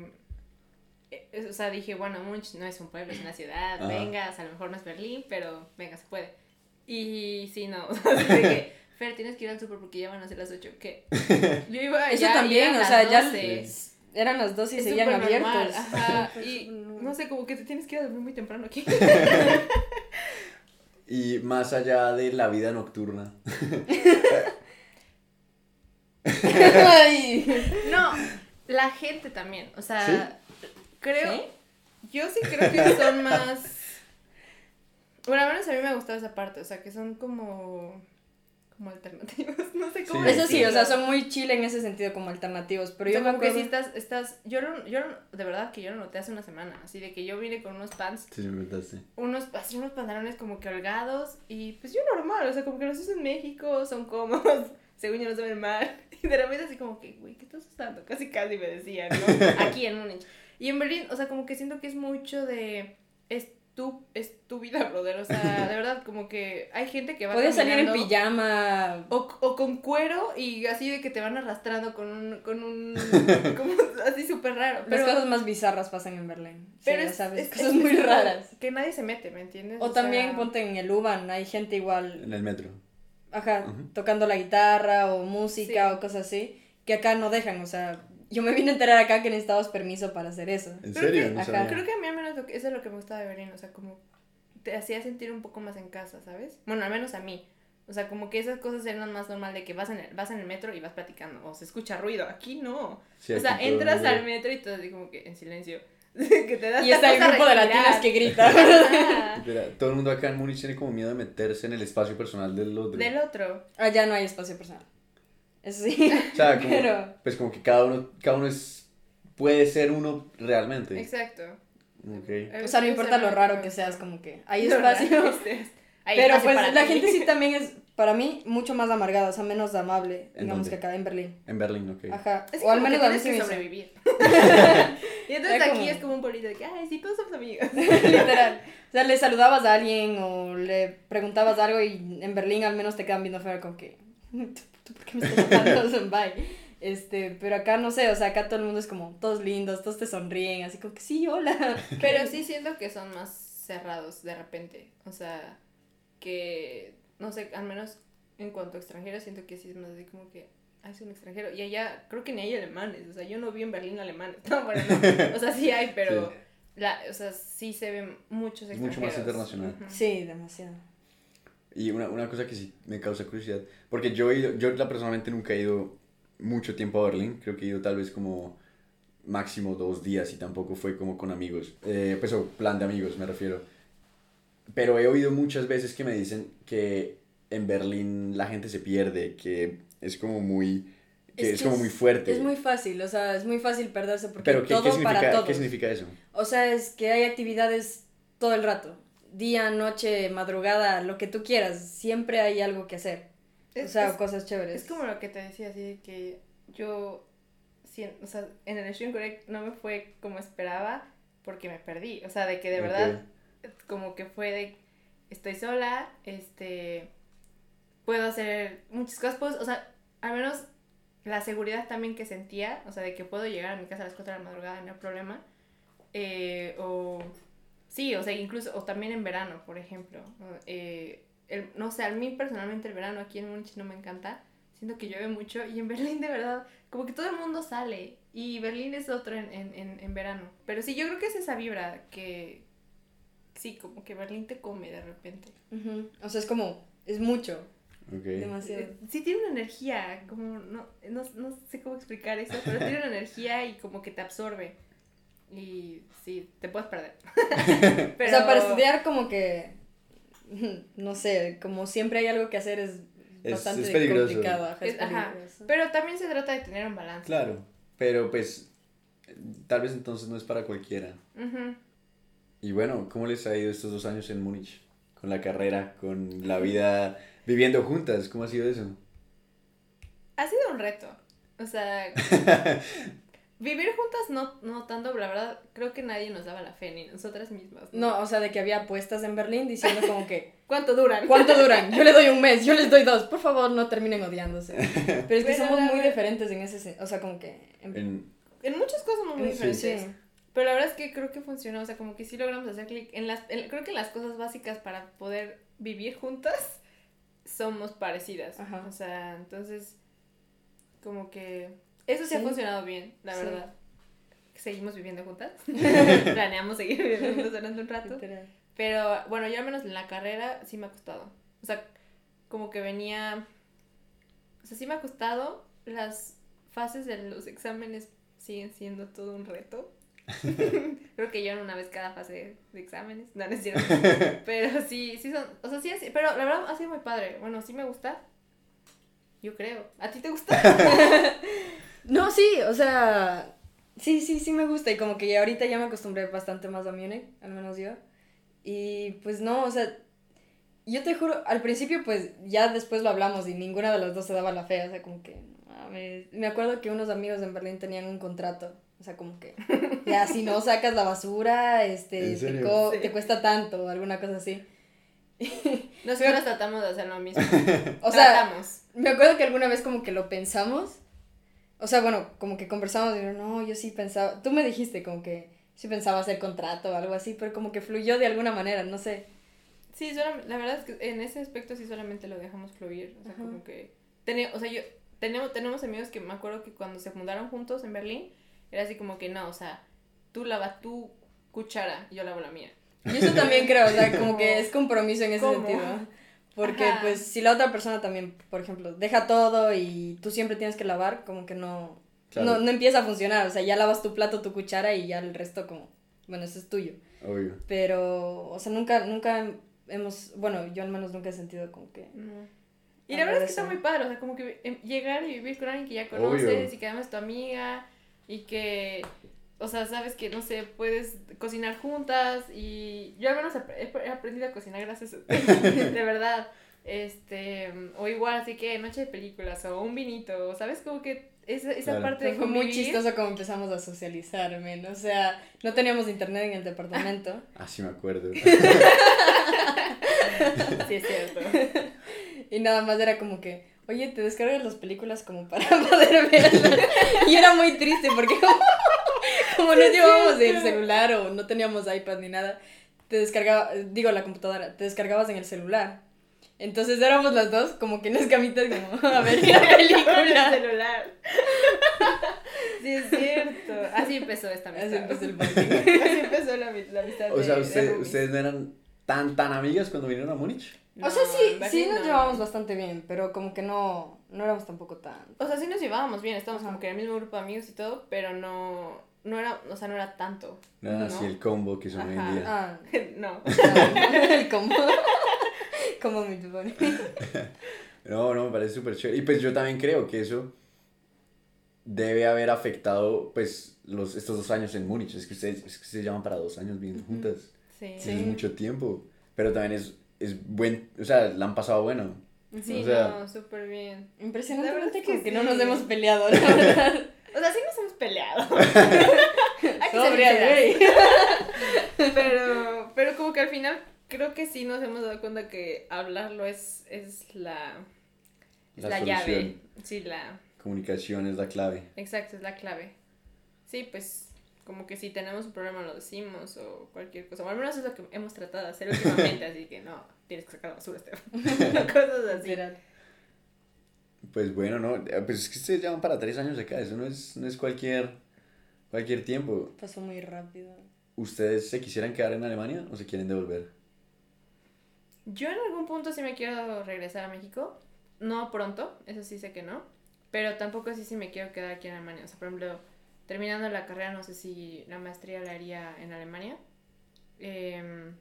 eh, O sea, dije, bueno, Munch no es un pueblo, es una ciudad. Vengas, a lo mejor no es Berlín, pero venga, se puede. Y sí, no. *laughs* O sea, que, Fer, tienes que ir al súper porque ya van a ser las 8. ¿Qué? *laughs* Yo iba allá Eso también, o sea, ya 12. eran las 12 y Es seguían normal, abiertos. Ajá, *laughs* y no sé, como que te tienes que ir a dormir muy temprano aquí. *laughs* Y más allá de la vida nocturna. Ay. No, la gente también. O sea, creo. ¿Sí? Yo sí creo que son más. Bueno, al menos a mí me ha gustado esa parte. O sea, que son como. Como alternativos. *laughs* No sé cómo Sí. Eso sí, o sea, son muy chile en ese sentido, como alternativos. Pero O sea, yo como que si estás, estás, yo, lo- yo lo- de verdad que yo lo noté hace una semana, así de que yo vine con unos pants, Sí, me contaste. unos, así unos pantalones como que holgados y pues yo normal, o sea, como que los uso en México, son cómodos, *laughs* según yo no se ven mal, *laughs* y de repente así como que, güey, ¿qué estás usando? Casi casi me decían, ¿no? Aquí en Múnich. Y en Berlín, o sea, como que siento que es mucho de, es tu, es tu vida, brother. O sea, de *laughs* verdad, como que hay gente que va Puedes salir en pijama. O, o con cuero y así de que te van arrastrando con un, con un, *laughs* como así súper raro. Las Pero, cosas más bizarras pasan en Berlín. Sí, pero ya es, sabes, es- cosas es muy raras. Que nadie se mete, ¿me entiendes? O también sea, ponte en el Uban, hay gente igual, En el metro. ajá, tocando la guitarra o música Sí. o cosas así, que acá no dejan, o sea, yo me vine a enterar acá que necesitabas permiso para hacer eso. ¿En Creo serio? que- No ajá. Creo que a mí al menos lo que, eso es lo que me gustaba de Berlín, o sea, como te hacía sentir un poco más en casa, ¿sabes? Bueno, al menos a mí. O sea, como que esas cosas eran más normal de que vas en el, vas en el metro y vas platicando, o se escucha ruido. Aquí no. Sí, o sea, aquí todo el entras al metro y todo así como que en silencio. *laughs* que te das Y está el grupo de latinas que grita. *laughs* Todo el mundo acá en Múnich tiene como miedo de meterse en el espacio personal del otro. Del otro. Allá no hay espacio personal. Sí. O sea, como, Pero- pues como que cada uno, cada uno es, puede ser uno realmente. Exacto. Ok. O sea, no importa lo raro que seas, como que hay *laughs* espacio. Hay Pero espacio pues la ti. gente sí también es, para mí, mucho más amargada, o sea, menos amable, ¿En digamos dónde? que acá en Berlín. En Berlín, ok. Ajá. Es o al menos a mí sí me sobrevivir. *laughs* y entonces aquí como- es como un pueblito de que, ay, sí, todos somos amigos. *laughs* Literal. O sea, le saludabas a alguien o le preguntabas algo y en Berlín al menos te quedan viendo feo como que, ¿tú, *laughs* tú por qué me estás hablando? Bye. Este, pero acá no sé, o sea, acá todo el mundo es como, todos lindos, todos te sonríen, así como que sí, hola. *laughs* Pero sí siento que son más cerrados de repente. O sea, que, no sé, al menos en cuanto a extranjeros, siento que sí es más así como que, ay, es un extranjero. Y allá creo que ni hay alemanes. O sea, yo no vi en Berlín alemanes. *laughs* No, bueno, no. O sea, sí hay, pero, Sí. la, o sea, sí se ven muchos extranjeros. mucho más internacional. Sí, demasiado. Y una, una cosa que sí me causa curiosidad, porque yo he ido, yo la personalmente nunca he ido mucho tiempo a Berlín, creo que he ido tal vez como máximo dos días y tampoco fue como con amigos, eh, pues o plan de amigos me refiero. Pero he oído muchas veces que me dicen que en Berlín la gente se pierde, que es como muy, que es, que como muy fuerte. Es muy fácil, o sea, es muy fácil perderse porque Pero ¿qué, todo qué para significa, todos. ¿qué significa eso? O sea, es que hay actividades todo el rato. Día, noche, madrugada, lo que tú quieras. Siempre hay algo que hacer. O Es- sea, es- cosas chéveres. Es como lo que te decía, así de que yo, sien- o sea, en el Student Connect no me fue como esperaba porque me perdí. O sea, de que de Ok. verdad, como que fue de, estoy sola, este, puedo hacer muchas cosas, puedo- o sea, al menos la seguridad también que sentía, o sea, de que puedo llegar a mi casa a las 4 de la madrugada, no hay problema. Eh, o, sí, o sea, incluso, o también en verano, por ejemplo. eh, el, no sé, a mí personalmente el verano aquí en Múnich no me encanta. Siento que llueve mucho y en *laughs* Berlín de verdad, como que todo el mundo sale y Berlín es otro en, en, en, en verano. Pero sí, yo creo que es esa vibra que, sí, como que Berlín te come de repente. Ujú. O sea, es como, es mucho, Ok. demasiado. Eh, Sí tiene una energía, como, no, no, no sé cómo explicar eso, pero tiene una energía y como que te absorbe. Y sí, te puedes perder. *laughs* O sea, para estudiar como que, *laughs* no sé, como siempre hay algo que hacer es Es- bastante es peligroso. complicado. Ajá, es. Pero también se trata de tener un balance. Claro, pero pues tal vez entonces no es para cualquiera. Y bueno, ¿cómo les ha ido estos dos años en Múnich? Con la carrera, con la vida viviendo juntas, ¿cómo ha sido eso? Ha sido un reto. O sea, *laughs* vivir juntas no, no tanto, pero la verdad creo que nadie nos daba la fe, ni nosotras mismas. No, o sea, de que había apuestas en Berlín diciendo como que, *laughs* ¿Cuánto duran? ¿cuánto duran? *laughs* Yo le doy un mes, yo les doy dos, por favor, no terminen odiándose. *laughs* Pero es que somos muy diferentes en ese, sen- o sea, como que... en- En- En muchas cosas somos muy en- diferentes. sí. Pero la verdad es que creo que funcionó, o sea, como que sí logramos hacer clic. En las, en- creo que en las cosas básicas para poder vivir juntas somos parecidas. Ajá. O sea, entonces, como que eso sí, ha funcionado bien, la Sí. verdad. Seguimos viviendo juntas. *laughs* Planeamos seguir viviendo juntas durante un rato. Literal. Pero bueno, yo al menos en la carrera sí me ha costado. O sea, como que venía... O sea, sí me ha costado. Las fases de los exámenes siguen siendo todo un reto. *laughs* Creo que yo en una vez cada fase de exámenes. No, no es cierto. *laughs* Pero sí, sí son... O sea, sí, así, pero la verdad ha sido muy padre. Bueno, sí me gusta. Yo creo. ¿A ti te gusta? No, sí, o sea, sí, sí, sí me gusta y como que ya ahorita ya me acostumbré bastante más a Múnich, al menos yo. Y pues no, o sea, yo te juro, al principio pues ya después lo hablamos y ninguna de las dos se daba la fe, o sea, como que, mames. me acuerdo que unos amigos en Berlín tenían un contrato O sea, como que ya si no sacas la basura, este, ¿En te, serio? co- Sí. te cuesta tanto, alguna cosa así. Nosotros tratamos de hacer lo mismo. *laughs* O sea, tratamos. me acuerdo que alguna vez como que lo pensamos. O sea, bueno, como que conversamos y yo, no, yo sí pensaba, tú me dijiste como que sí pensaba hacer contrato o algo así, pero como que fluyó de alguna manera, no sé. Sí, la verdad es que en ese aspecto sí solamente lo dejamos fluir. O sea, Ajá. como que. teni- o sea, yo. Tenemos, tenemos amigos que me acuerdo que cuando se fundaron juntos en Berlín, era así como que no, o sea, tú lavas tu cuchara y yo lavo la mía. Y eso también creo, o sea, como que es compromiso en ese ¿Cómo? sentido. Porque Ajá. pues si la otra persona también, por ejemplo, deja todo y tú siempre tienes que lavar, como que no, Claro. no, no empieza a funcionar. O sea, ya lavas tu plato, tu cuchara y ya el resto como, bueno, eso es tuyo. Obvio. Pero, o sea, nunca, nunca hemos, bueno, yo al menos nunca he sentido como que... Y la verdad es que está muy padre, o sea, como que em, llegar y vivir con alguien que ya Obvio. conoces y que además es tu amiga y que, o sea, sabes que, no sé, puedes cocinar juntas y yo al menos he, he aprendido a cocinar gracias a *laughs* de verdad. Este, o igual, así que noche de películas o un vinito, ¿sabes? Como que esa, esa Claro. parte de Fue muy chistoso como empezamos a socializar, men. O sea, no teníamos internet en el departamento. *laughs* Ah, sí me acuerdo. *laughs* Sí, es cierto. Y nada más era como que, oye, te descargas las películas como para poder verlas. Y era muy triste porque como, como no llevábamos el celular o no teníamos iPad ni nada, te descargaba, digo la computadora, te descargabas en el celular. Entonces éramos las dos como que en las camitas como *laughs* a ver la *laughs* Con el película. celular. *laughs* Sí, es cierto. Así empezó esta amistad. Así empezó el bonding. Así empezó la, la amistad. O sea, de- usted- ustedes no eran tan, tan amigas cuando vinieron a Múnich. O sea, sí, sí nos no. llevábamos bastante bien, pero como que no, no éramos tampoco tan... O sea, sí nos llevábamos bien, estábamos Ajá. como que en el mismo grupo de amigos y todo, pero no, no era, o sea, no era tanto. No así ¿No? el combo que son hoy en Ajá. día. Ah, *laughs* *laughs* no. *laughs* el combo. como mi. No, no, me parece súper chévere. Y pues yo también creo que eso debe haber afectado, pues, los, estos dos años en Múnich. Es que ustedes, es que ustedes llevan para dos años viviendo juntas. Sí. Sí, Es mucho tiempo. Pero también es, es buen, o sea, la han pasado bueno. o sea- no, súper bien. La Impresionantemente verdad es como que que no sí. nos hemos peleado, la verdad. O sea, sí peleado. *laughs* Sobria. *laughs* Pero, pero como que al final creo que sí nos hemos dado cuenta que hablarlo es, es la, es La la, llave. Sí, la, Comunicación es la clave. exacto, es la clave. Sí, pues como que si tenemos un problema lo decimos o cualquier cosa. O al menos es lo que hemos tratado de hacer últimamente, *laughs* así que no, tienes que sacar la basura, Estefan. Cosas así. Literal. Pues bueno, no, eh, pues es que ustedes llevan para tres años acá, eso no es, no es cualquier, cualquier tiempo. Pasó muy rápido. ¿Ustedes se quisieran quedar en Alemania o se quieren devolver? Yo en algún punto sí me quiero regresar a México. No pronto, eso sí sé que no. Pero tampoco sí sí me quiero quedar aquí en Alemania. O sea, por ejemplo, terminando la carrera, no sé si la maestría la haría en Alemania. Em,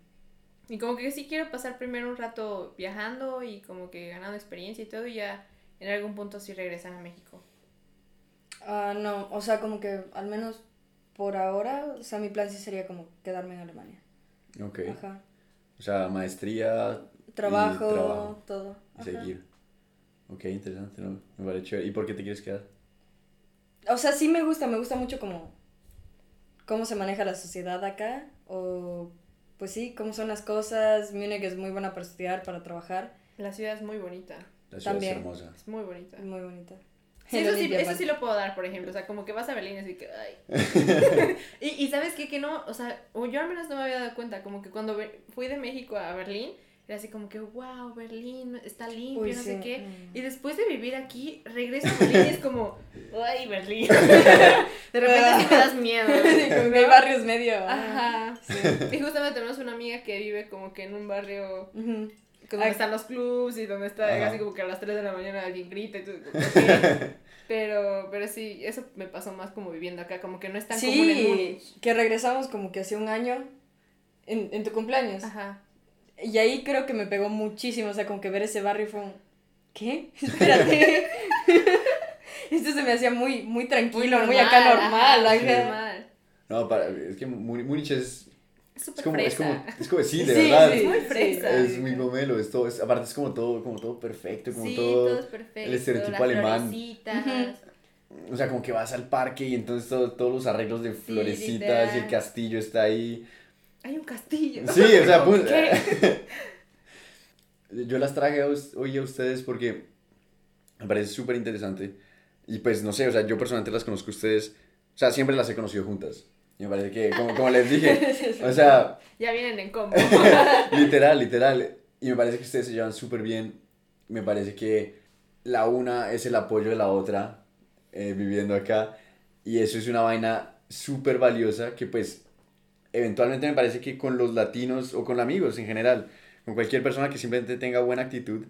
y como que sí quiero pasar primero un rato viajando y como que ganando experiencia y todo. Y ya en algún punto sí regresar a México. Ah, no, o sea, como que al menos por ahora, o sea, mi plan sí sería como quedarme en Alemania. Ok. Ajá. O sea, maestría Trabajo, trabajo. todo. y seguir. Ok, interesante, ¿no? Me parece chévere. ¿Y por qué te quieres quedar? O sea, sí me gusta, me gusta mucho como cómo se maneja la sociedad acá o pues sí, cómo son las cosas. Múnich es muy buena para estudiar, para trabajar. La ciudad es muy bonita. La ciudad También. es hermosa. Es muy bonita. Es muy bonita. Sí, eso, sí, eso sí lo puedo dar, por ejemplo. O sea, como que vas a Berlín y así que, ay. *laughs* y, y sabes qué, que no, o sea, o yo al menos no me había dado cuenta, como que cuando fui de México a Berlín, era así como que, wow, Berlín está limpio, Uy, no sí. sé qué. Mm. Y después de vivir aquí, regreso a Berlín y es como, ay, Berlín. *laughs* de repente sí me das miedo. *laughs* Sí, como medio. Ajá. Sí. Y justamente tenemos una amiga que vive como que en un barrio Ay. están los clubs y donde está Ajá. así como que a las 3 de la mañana alguien grita y tú, ok. *laughs* pero, pero sí, eso me pasó más como viviendo acá, como que no es tan común en Sí, Múnich. que regresamos como que hace un año en, en tu cumpleaños. Ajá. Y ahí creo que me pegó muchísimo, o sea, como que ver ese barrio fue un... ¿Qué? *laughs* *laughs* Espérate. Esto se me hacía muy, muy tranquilo, muy, acá normal. ajá, muy normal. No, para, es que Múnich es, Es como, es como, es como, sí, de Sí, verdad. sí, Es muy fresa. Es muy gomelo, es todo, es, aparte es como todo, como todo perfecto, como Sí, todo, todo es perfecto. el estereotipo las alemán. o sea, como que vas al parque y entonces todo- todos los arreglos de florecitas y el castillo está ahí. Hay un castillo. Sí, o sea, ¿Cómo pues, qué? *laughs* yo las traje hoy a ustedes porque me parece súper interesante. Y pues, no sé, o sea, yo personalmente las conozco a ustedes, o sea, siempre las he conocido juntas. Y me parece que, como, como les dije, *laughs* o sea, Ya vienen en combo. *laughs* literal, literal. Y me parece que ustedes se llevan súper bien. Me parece que la una es el apoyo de la otra eh, viviendo acá. Y eso es una vaina súper valiosa que pues eventualmente me parece que con los latinos o con amigos en general, con cualquier persona que simplemente tenga buena actitud,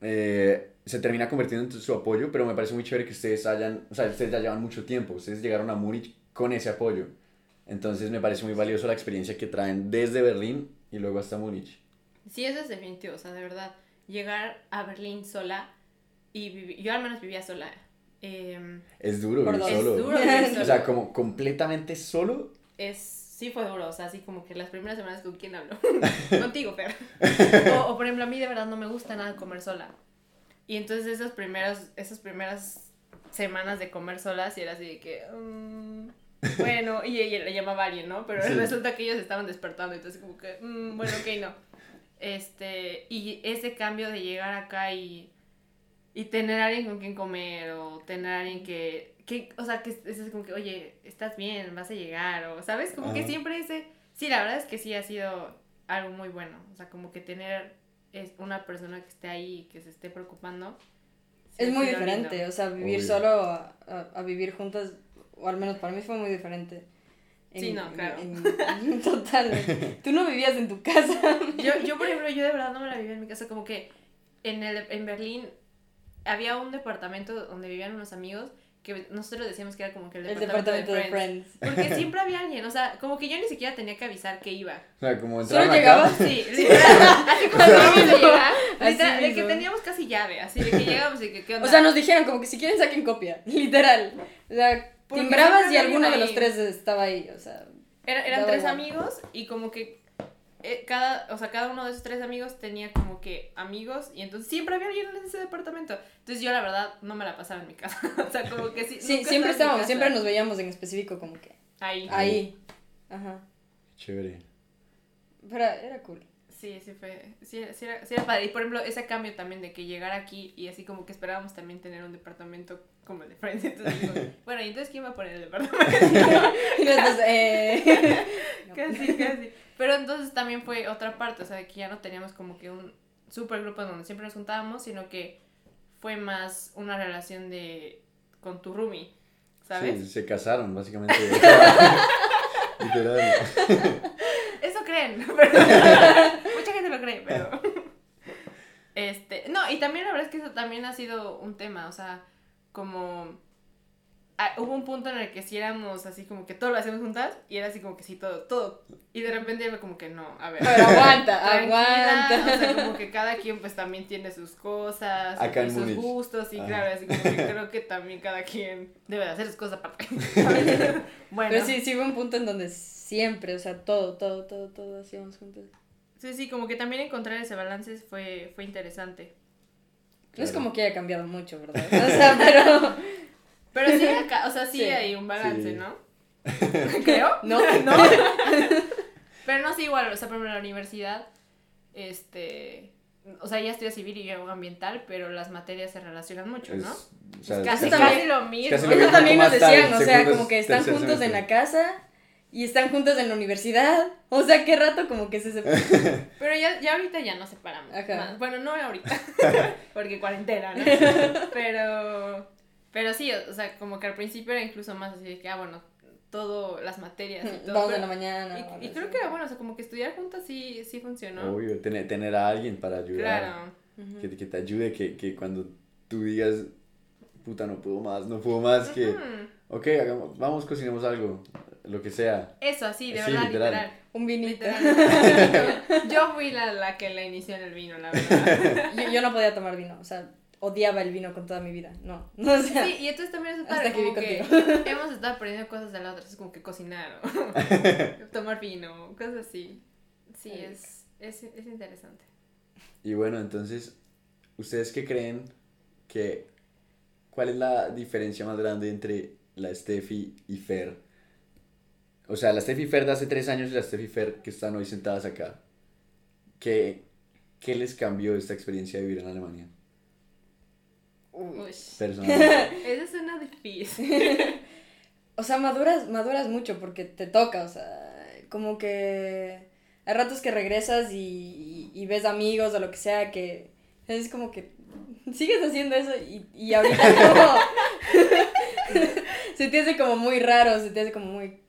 eh, se termina convirtiendo en su apoyo, pero me parece muy chévere que ustedes hayan, o sea, ustedes ya llevan mucho tiempo, ustedes llegaron a Múnich con ese apoyo. Entonces me parece muy valioso la experiencia que traen desde Berlín y luego hasta Múnich. Sí, eso es definitivo, o sea, de verdad. Llegar a Berlín sola y vivi- yo al menos vivía sola. em, Es duro vivir dos. es solo. duro vivir *laughs* solo. O sea, como completamente solo. es, sí fue duro, o sea, así como que las primeras semanas con quién hablo. *laughs* Contigo, Fer. *laughs* O, o, por ejemplo, a mí de verdad no me gusta nada comer sola. Y entonces esos primeros, esas primeras semanas de comer sola, sí era así de que... mm, *laughs* bueno, y ella le llamaba a alguien, ¿no? Pero Sí. resulta que ellos estaban despertando, entonces como que, mm, bueno, ok, no. Este, y ese cambio de llegar acá y, y tener a alguien con quien comer o tener a alguien que, que o sea, que es es como que, oye, estás bien, vas a llegar, o, ¿sabes? Como que Ajá. siempre ese, sí, la verdad es que sí ha sido algo muy bueno, o sea, como que tener es una persona que esté ahí y que se esté preocupando. sí Es muy diferente, lindo. o sea, vivir Obvio. solo a, a- a vivir juntas, o al menos para mí fue muy diferente. Sí, no, claro. en- total. *laughs* Tú no vivías en tu casa. Yo, yo, por ejemplo, yo de verdad no me la vivía en mi casa, como que en, el, en Berlín había un departamento donde vivían unos amigos que nosotros decíamos que era como que el El departamento, departamento de de Friends. Friends. Porque *laughs* siempre había alguien, o sea, como que yo ni siquiera tenía que avisar que iba. O sea, como ¿Solo llegabas? Sí, *laughs* literal. Así como de llegar. Literal, de que teníamos casi llave, así de que llegamos y que qué onda. O sea, nos dijeron como que si quieren saquen copia, literal. O sea, timbrabas y alguno de los tres estaba ahí, o sea. Era- eran tres igual. amigos y como que eh, cada, o sea, cada uno de esos tres amigos tenía como que amigos y entonces siempre había alguien en ese departamento. Entonces yo la verdad no me la pasaba en mi casa. *laughs* o sea, como que sí. Sí, siempre estábamos, siempre nos veíamos en específico como que Ahí. ahí. Ajá. Chévere. Pero era cool. Sí, sí fue, sí, sí era, sí era padre. Y por ejemplo, ese cambio también de que llegar aquí y así como que esperábamos también tener un departamento como el de Friends. Entonces, digo, *laughs* bueno, ¿y entonces quién va a poner el departamento? *laughs* Y nosotros, eh. *laughs* no. Casi, casi. Pero entonces también fue otra parte, o sea, que ya no teníamos como que un super grupo donde siempre nos juntábamos, sino que fue más una relación de con tu roomie, ¿sabes? Sí, se casaron, básicamente. Literal. Eso creen, pero mucha gente lo cree, pero este, no, y también la verdad es que eso también ha sido un tema, o sea, como ah, hubo un punto en el que si éramos así como que todo lo hacemos juntas y era así como que sí todo, todo y de repente era como que no, a ver. *laughs* Aguanta, *laughs* aguanta. O sea, como que cada quien pues también tiene sus cosas Acá y en sus gustos y Ajá. claro, así como que *laughs* creo que también cada quien debe de hacer sus cosas aparte. bueno, Pero sí, sí hubo un punto en donde siempre, o sea, todo, todo, todo, todo hacíamos juntos. sí, sí, como que también encontrar ese balance fue, fue interesante. No es como que haya cambiado mucho, ¿verdad? O sea, *laughs* pero. Pero sí, o sea, sí, Sí. hay un balance, Sí. ¿no? *laughs* Creo. No, *laughs* no. Pero no, sí, igual, o sea, por ejemplo, en la universidad, este, o sea, ya estudio civil y yo ambiental, pero las materias se relacionan mucho, Es, ¿no? o sea, casi, eso también- casi lo mismo. casi lo Eso mismo. también nos decían, o sea, como que están juntos en la casa y están juntos en la universidad. O sea, qué rato como que se separan. *laughs* Pero ya, ya ahorita ya nos separamos. Más. Bueno, no ahorita, *laughs* *laughs* porque cuarentena, ¿no? Pero, pero sí, o sea, como que al principio era incluso más así de que, ah, bueno, todo, las materias y todo. Vamos pero- en la mañana. y, y creo que era bueno, o sea, como que estudiar juntas sí, sí funcionó. Obvio, tener, tener a alguien para ayudar. Claro. Que, que te ayude, que, que cuando tú digas, puta, no puedo más, no puedo más, que, Ujú. ok, hagamos, vamos, cocinemos algo, lo que sea. Eso, así, de Sí, verdad, literal. literal. Un vinito. Literal. Yo fui la, la que la inició en el vino, la verdad. Yo, yo no podía tomar vino, o sea, odiaba el vino con toda mi vida. No, no, o sea. Sí, y entonces también es Hasta padre, que vi como que hemos estado aprendiendo cosas de la otra, es como que cocinar o *laughs* tomar vino, cosas así. Sí, es, es, es interesante. Y bueno, entonces, ¿ustedes qué creen que ¿cuál es la diferencia más grande entre la Steffi y Fer? O sea, la Steffi Fer de hace tres años y la Steffi Fer que están hoy sentadas acá. ¿Qué, qué les cambió esta experiencia de vivir en Alemania? Uy. Personalmente. *laughs* Eso suena difícil. *laughs* O sea, maduras, maduras mucho porque te toca, o sea, como que hay ratos que regresas y, y ves amigos o lo que sea que es como que sigues haciendo eso y, y ahorita *laughs* como se te hace como muy raro, se te hace como muy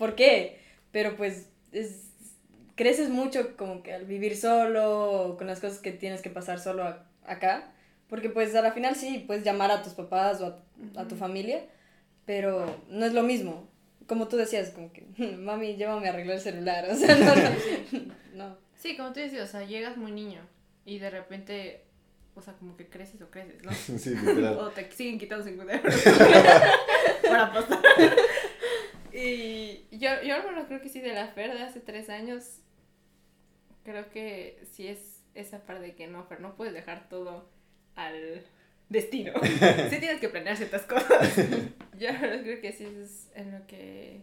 ¿por qué? Pero pues es creces mucho como que al vivir solo, con las cosas que tienes que pasar solo a- acá, porque pues a la final sí puedes llamar a tus papás o a, a tu familia, pero no es lo mismo. Como tú decías, como que, *laughs* mami, llévame a arreglar el celular, o sea, no, no, *laughs* no. Sí, como tú decías, o sea, llegas muy niño y de repente, o sea, como que creces o creces, ¿no? *laughs* sí, literal. O te siguen quitando 50 euros para pasar. Y yo, yo al menos creo que sí, de la Fer de hace tres años, creo que sí es esa parte de que no, Fer, no puedes dejar todo al destino. *laughs* Sí tienes que planear ciertas cosas. Yo creo que sí es en lo que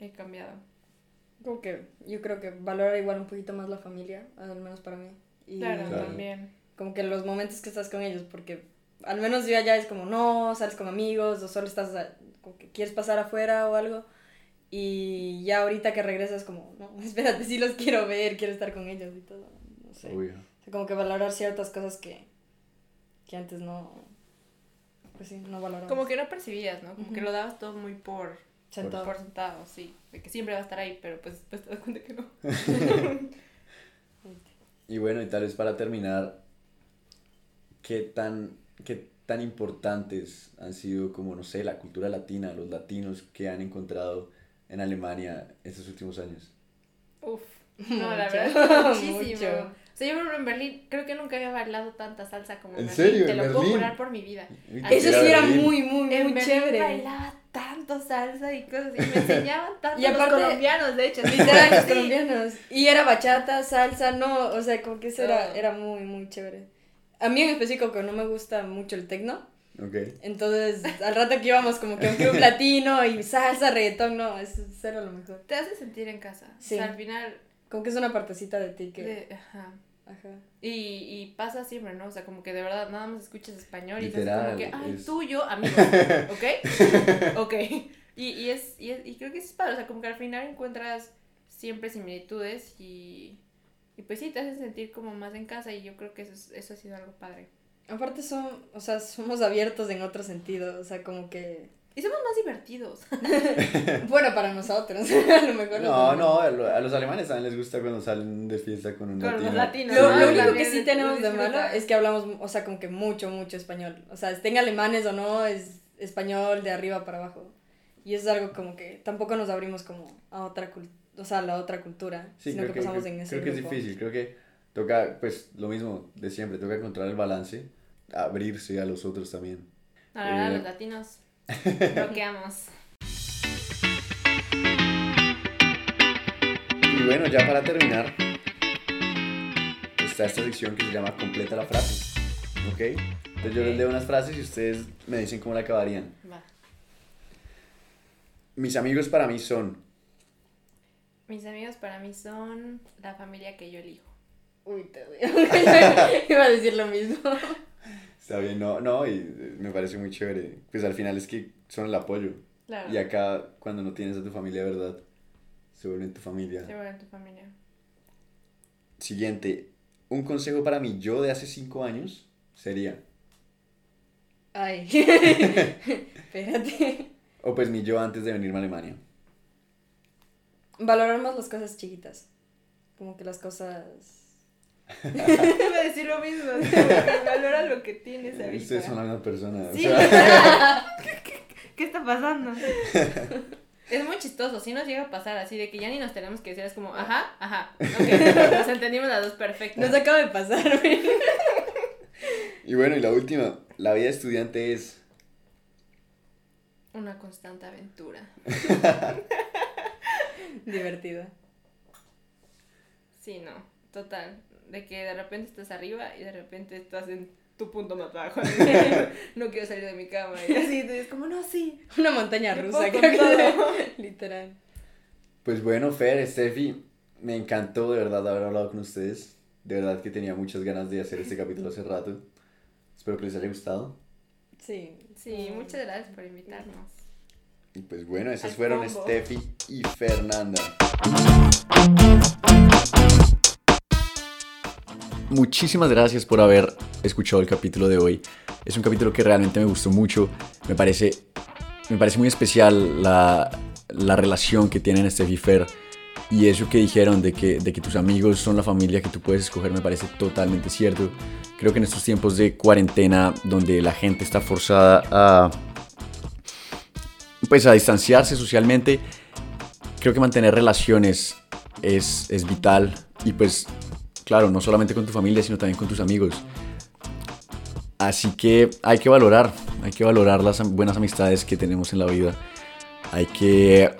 he cambiado. Como que yo creo que valora igual un poquito más la familia, al menos para mí. Y Claro, Claro. también. como que los momentos que estás con ellos, porque al menos yo allá es como, no, sales con amigos o solo estás, como que quieres pasar afuera o algo. Y ya ahorita que regresas como, no, *laughs* espérate, sí los quiero ver, quiero estar con ellos y todo. No sé. Obvio. O sea, como que valorar ciertas cosas que, que antes no, pues sí, no valoramos. Como que no percibías, ¿no? Como que lo dabas todo muy por, Sentado. por sentado, sí. De que siempre va a estar ahí, pero pues después te das cuenta que no. *laughs* Y bueno, y tal vez para terminar, ¿qué tan, qué tan importantes han sido como, no sé, la cultura latina, los latinos que han encontrado en Alemania estos últimos años? Uf. *laughs* No, la verdad *laughs* muchísimo. mucho. O sea, yo por ejemplo, en Berlín creo que nunca había bailado tanta salsa como en, ¿En Berlín. serio? Te ¿En lo puedo Berlín? jurar por mi vida. Uy, Eso sí era Berlín. muy, muy, en muy Berlín chévere. bailaba tanto salsa y cosas y me enseñaban *laughs* tanto Y los aparte- colombianos, de hecho. Literal, los Sí. colombianos. Y era bachata, salsa, no, o sea, como que eso era, era muy, muy chévere. A mí en específico que no me gusta mucho el tecno, Ok. entonces al rato que íbamos como que un club *laughs* latino y salsa, reggaetón, no, eso, eso era lo mejor. Te hace sentir en casa. Sí. O sea, al final. Como que es una partecita de ti que... de- ajá. Ajá. Y, y pasa siempre, ¿no? O sea, como que de verdad nada más escuchas español y estás Literal, como que, ay, es- tú, yo, amigos, *laughs* ¿ok? ok. Y, y, es, y, es- y creo que eso es padre, o sea, como que al final encuentras siempre similitudes y, y pues sí, te hacen sentir como más en casa y yo creo que eso, es- eso ha sido algo padre. Aparte son, o sea, somos abiertos en otro sentido, o sea, como que... Y somos más divertidos. *laughs* Bueno, para nosotros, *laughs* a lo mejor. No, los- no, a lo- a los alemanes también les gusta cuando salen de fiesta con un Con los latino. latinos, Lo, lo único que sí tenemos de malo es que hablamos, o sea, como que mucho, mucho español. O sea, estén alemanes o no, es español de arriba para abajo. Y eso es algo como que tampoco nos abrimos como a otra cultura, o sea, a la otra cultura, Sí, sino creo que que, pasamos creo, en ese creo que es grupo. difícil, creo que toca, pues, lo mismo de siempre, toca encontrar el balance, abrirse a los otros también. La verdad, Eh. los latinos *laughs* bloqueamos. Y bueno, ya para terminar, está esta sección que se llama Completa la frase, ¿ok? Entonces yo les leo unas frases y ustedes me dicen cómo la acabarían. Va. Mis amigos para mí son, Mis amigos para mí son la familia que yo elijo. Uy, te odio. *laughs* *laughs* Iba a decir lo mismo. Está bien, no, no, y eh, me parece muy chévere, pues al final es que son el apoyo. Claro. Y acá, cuando no tienes a tu familia verdad, se vuelven tu familia. Seguro en tu familia. Siguiente, un consejo para mí, yo de hace cinco años, sería, Ay. *laughs* Espérate. o pues mi yo antes de venirme a Alemania. Valorar más las cosas chiquitas. Como que las cosas. Iba a decir lo mismo. o sea, valora lo que tienes ahorita. Ustedes son la misma persona. o Sí, sea, *laughs* ¿Qué está pasando? *laughs* Es muy chistoso, si nos llega a pasar así de que ya ni nos tenemos que decir, es como, ajá, ajá, ok, *laughs* nos entendimos las dos perfecto. Nos acaba de pasar, güey. y bueno, y la última, la vida estudiante es, Una constante aventura. Divertida. Sí, no, total. De que de repente estás arriba y de repente estás en tu punto más bajo. *laughs* no quiero salir de mi cama. Y así, es como, no, sí. Una montaña rusa, creo que *laughs* literal. Pues bueno, Fer, Steffi, me encantó de verdad haber hablado con ustedes. De verdad que tenía muchas ganas de hacer este *laughs* capítulo hace rato. Espero que les haya gustado. Sí. Sí, muchas gracias por invitarnos. Y pues bueno, esas Al fueron combo. Steffi y Fernanda. Muchísimas gracias por haber escuchado el capítulo de hoy. Es un capítulo que realmente me gustó mucho. Me parece, me parece muy especial la, la relación que tienen Steffi y Fer. Y eso que dijeron de que, de que tus amigos son la familia que tú puedes escoger me parece totalmente cierto. Creo que en estos tiempos de cuarentena, donde la gente está forzada a, pues a distanciarse socialmente, creo que mantener relaciones es, es vital y pues claro, no solamente con tu familia, sino también con tus amigos. Así que hay que valorar, hay que valorar las buenas amistades que tenemos en la vida. Hay que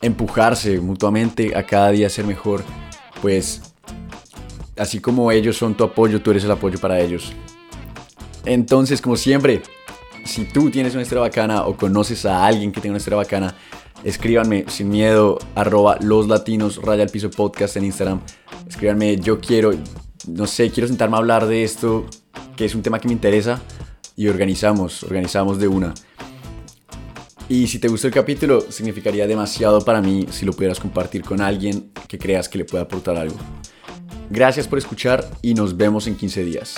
empujarse mutuamente a cada día ser mejor, pues así como ellos son tu apoyo, tú eres el apoyo para ellos. Entonces, como siempre, si tú tienes una historia bacana o conoces a alguien que tenga una historia bacana, escríbanme sin miedo, arroba los latinos, raya al piso podcast en Instagram. Escríbanme, yo quiero, no sé, quiero sentarme a hablar de esto, que es un tema que me interesa, y organizamos, organizamos de una. Y si te gustó el capítulo, significaría demasiado para mí si lo pudieras compartir con alguien que creas que le pueda aportar algo. Gracias por escuchar y nos vemos en 15 días.